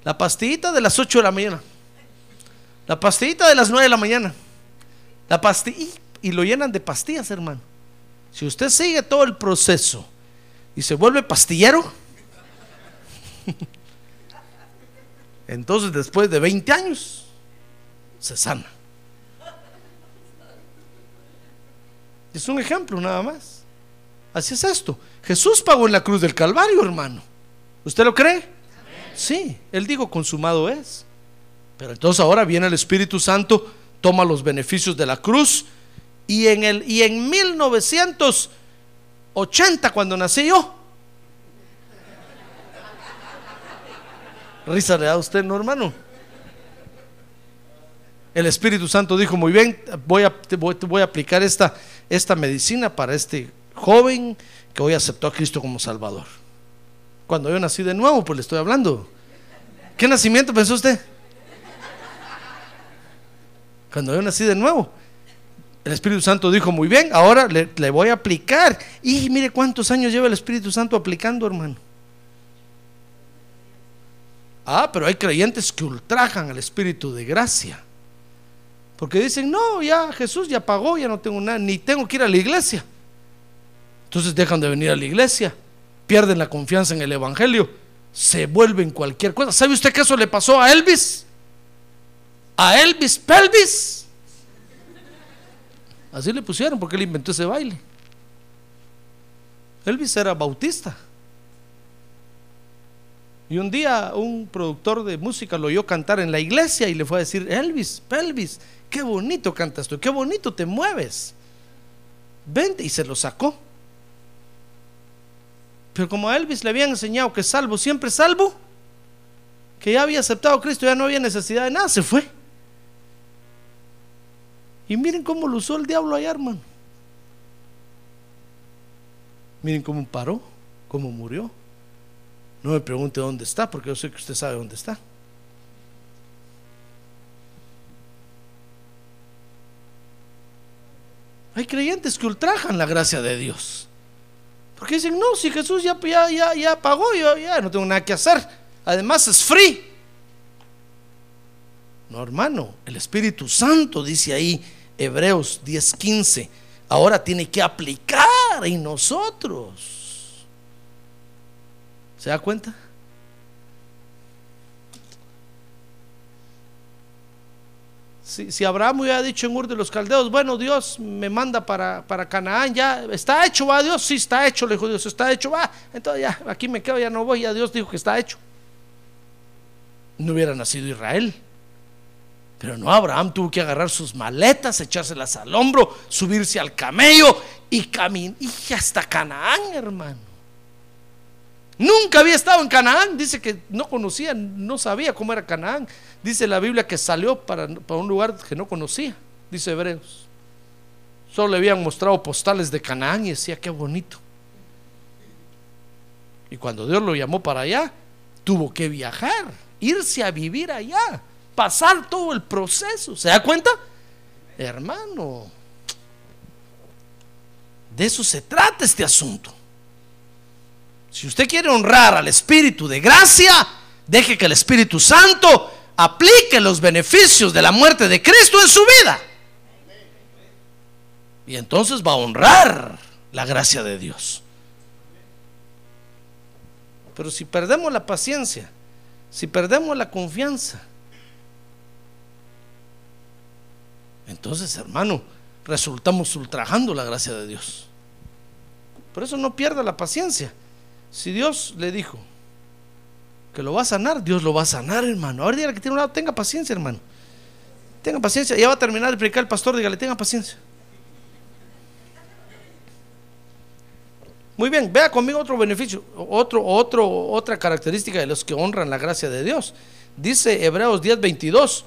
la pastillita de las 8 de la mañana, la pastillita de las 9 de la mañana, la pastillita y lo llenan de pastillas, hermano. Si usted sigue todo el proceso y se vuelve pastillero, entonces después de 20 años se sana. Es un ejemplo nada más. Así es esto. Jesús pagó en la cruz del Calvario, hermano. ¿Usted lo cree? Sí, él dijo, consumado es. Pero entonces ahora viene el Espíritu Santo, toma los beneficios de la cruz y en, el, y en 1980, cuando nací yo, risa le da a usted, no hermano. El Espíritu Santo dijo, muy bien, voy a, voy, voy a aplicar esta, esta medicina para este joven que hoy aceptó a Cristo como Salvador. Cuando yo nací de nuevo, pues le estoy hablando. ¿Qué nacimiento pensó usted? Cuando yo nací de nuevo. El Espíritu Santo dijo, muy bien, ahora le, voy a aplicar. Y mire cuántos años lleva el Espíritu Santo aplicando, hermano. Ah, pero hay creyentes que ultrajan al Espíritu de gracia. Porque dicen, no, ya Jesús ya pagó, ya no tengo nada, ni tengo que ir a la iglesia. Entonces dejan de venir a la iglesia, pierden la confianza en el Evangelio, se vuelven cualquier cosa. ¿Sabe usted que eso le pasó a Elvis? A Elvis Pelvis Así le pusieron porque él inventó ese baile. Elvis era bautista. Y un día un productor de música lo oyó cantar en la iglesia y le fue a decir, Elvis, Elvis, qué bonito cantas tú, qué bonito te mueves. Vente y se lo sacó. Pero como a Elvis le habían enseñado que salvo, siempre salvo, que ya había aceptado a Cristo, ya no había necesidad de nada, se fue. Y miren cómo lo usó el diablo allá, hermano. Miren cómo paró, cómo murió. No me pregunte dónde está, porque yo sé que usted sabe dónde está. Hay creyentes que ultrajan la gracia de Dios. Porque dicen, no, si Jesús ya, ya, pagó, yo ya no tengo nada que hacer. Además es free. No, hermano, el Espíritu Santo dice ahí, Hebreos 10:15, ahora tiene que aplicar en nosotros. ¿Se da cuenta? Si, si, Abraham hubiera dicho en Ur de los Caldeos, bueno, Dios me manda para, para Canaán, ya está hecho, va Dios, sí está hecho, le dijo Dios, está hecho, va, entonces ya, aquí me quedo, ya no voy, ya Dios dijo que está hecho. No hubiera nacido Israel. Pero no, Abraham tuvo que agarrar sus maletas, echárselas al hombro, subirse al camello y caminar hasta Canaán, hermano. Nunca había estado en Canaán, dice que no conocía, no sabía cómo era Canaán. Dice la Biblia que salió para, para un lugar que no conocía, dice Hebreos. Solo le habían mostrado postales de Canaán y decía, qué bonito. Y cuando Dios lo llamó para allá, tuvo que viajar, irse a vivir allá, pasar todo el proceso. ¿Se da cuenta? Hermano, de eso se trata este asunto. Si usted quiere honrar al Espíritu de gracia, deje que el Espíritu Santo aplique los beneficios de la muerte de Cristo en su vida. Y entonces va a honrar la gracia de Dios. Pero si perdemos la paciencia, si perdemos la confianza, entonces hermano, resultamos ultrajando la gracia de Dios. Por eso no pierda la paciencia. Si Dios le dijo que lo va a sanar, Dios lo va a sanar, hermano. Ahora dígale que tiene un lado, tenga paciencia, hermano. Tenga paciencia. Ya va a terminar de predicar el pastor, dígale, tenga paciencia. Muy bien, vea conmigo otro beneficio, otro, otro, otra característica de los que honran la gracia de Dios. Dice Hebreos 10:22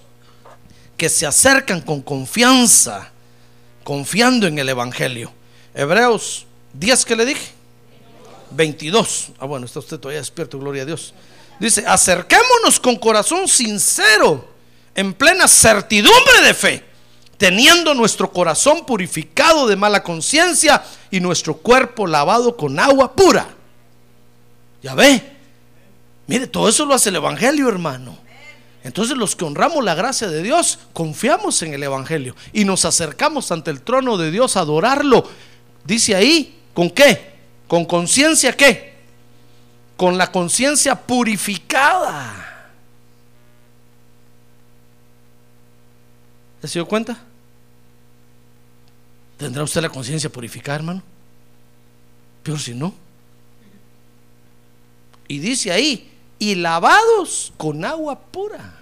que se acercan con confianza, confiando en el Evangelio. Hebreos 10 que le dije. 22. Ah, bueno, está usted todavía despierto, gloria a Dios. Dice, acerquémonos con corazón sincero, en plena certidumbre de fe, teniendo nuestro corazón purificado de mala conciencia y nuestro cuerpo lavado con agua pura. Ya ve, mire, todo eso lo hace el Evangelio, hermano. Entonces los que honramos la gracia de Dios, confiamos en el Evangelio y nos acercamos ante el trono de Dios a adorarlo. Dice ahí, ¿con qué? ¿Con conciencia qué? Con la conciencia purificada. ¿Se dio cuenta? ¿Tendrá usted la conciencia purificada, hermano? Peor si no. Y dice ahí, y lavados con agua pura.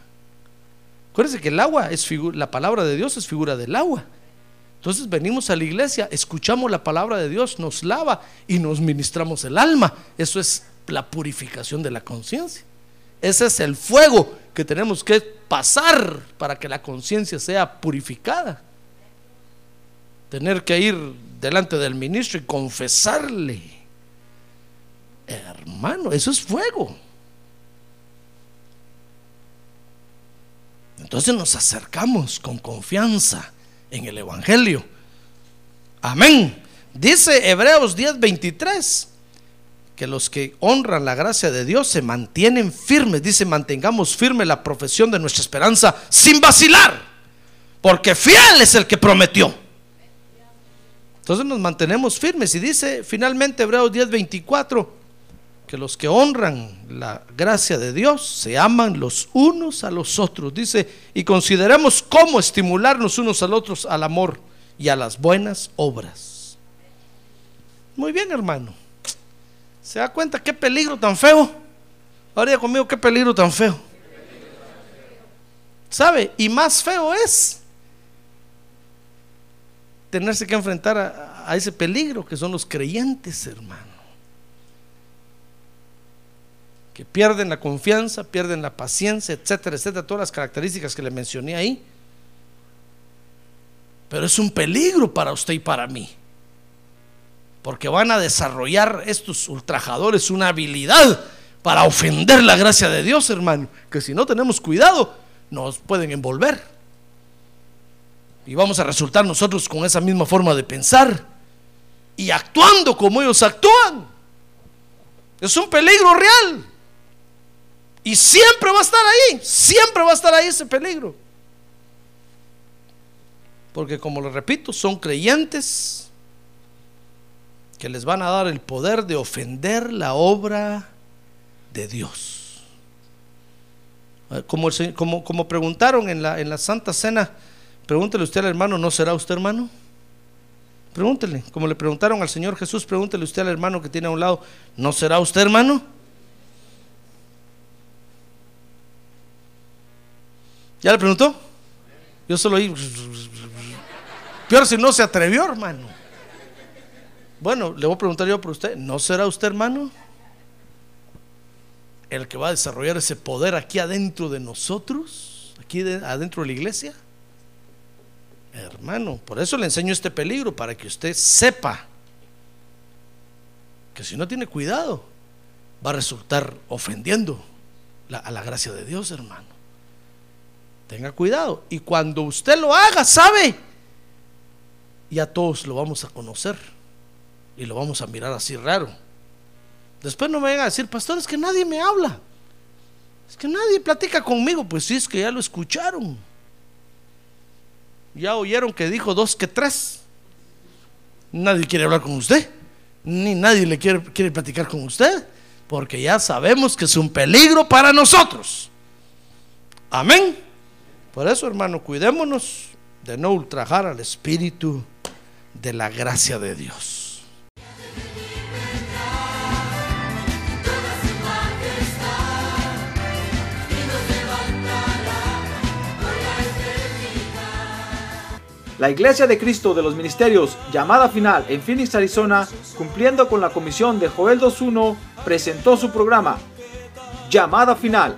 Acuérdense que el agua es figura, la palabra de Dios es figura del agua. Entonces venimos a la iglesia, escuchamos la palabra de Dios, nos lava y nos ministramos el alma. Eso es la purificación de la conciencia. Ese es el fuego que tenemos que pasar para que la conciencia sea purificada. Tener que ir delante del ministro y confesarle. Hermano, eso es fuego. Entonces nos acercamos con confianza en el Evangelio. Amén. Dice Hebreos 10:23 que los que honran la gracia de Dios se mantienen firmes. Dice, mantengamos firme la profesión de nuestra esperanza sin vacilar, porque fiel es el que prometió. Entonces nos mantenemos firmes y dice finalmente Hebreos 10:24 que los que honran la gracia de Dios se aman los unos a los otros. Dice, y consideremos cómo estimularnos unos a los otros al amor y a las buenas obras. Muy bien, hermano. ¿Se da cuenta qué peligro tan feo? Ahora conmigo, qué peligro tan feo. ¿Sabe? Y más feo es tenerse que enfrentar a ese peligro que son los creyentes, hermano. Que pierden la confianza, pierden la paciencia, etcétera, etcétera, todas las características que le mencioné ahí. Pero es un peligro para usted y para mí. Porque van a desarrollar estos ultrajadores una habilidad para ofender la gracia de Dios, hermano. Que si no tenemos cuidado, nos pueden envolver. Y vamos a resultar nosotros con esa misma forma de pensar. Y actuando como ellos actúan. Es un peligro real. Y siempre va a estar ahí, siempre va a estar ahí ese peligro. Porque como lo repito, son creyentes que les van a dar el poder de ofender la obra de Dios. Eh, Como, como, como preguntaron en la, en la Santa Cena, pregúntele usted al hermano, ¿no será usted hermano? Pregúntele, como le preguntaron al Señor Jesús, pregúntele usted al hermano que tiene a un lado, ¿no será usted hermano? ¿Ya le preguntó? Yo solo oí. Peor si no se atrevió, hermano. Bueno, le voy a preguntar yo por usted, ¿no será usted hermano? El que va a desarrollar ese poder aquí adentro de nosotros, aquí de- adentro de la iglesia. Hermano, por eso le enseño este peligro, para que usted sepa que si no tiene cuidado, va a resultar ofendiendo a la gracia de Dios, hermano. Tenga cuidado. Y cuando usted lo haga, ¿sabe? Ya todos lo vamos a conocer. Y lo vamos a mirar así raro. Después no me vengan a decir, pastor, es que nadie me habla. Es que nadie platica conmigo. Pues sí, es que ya lo escucharon. Ya oyeron que dijo dos que tres. Nadie quiere hablar con usted. Ni nadie le quiere, quiere platicar con usted. Porque ya sabemos que es un peligro para nosotros. Amén. Por eso, hermano, cuidémonos de no ultrajar al Espíritu de la gracia de Dios. La Iglesia de Cristo de los Ministerios, llamada final en Phoenix, Arizona, cumpliendo con la comisión de Joel 2.1, presentó su programa, Llamada Final.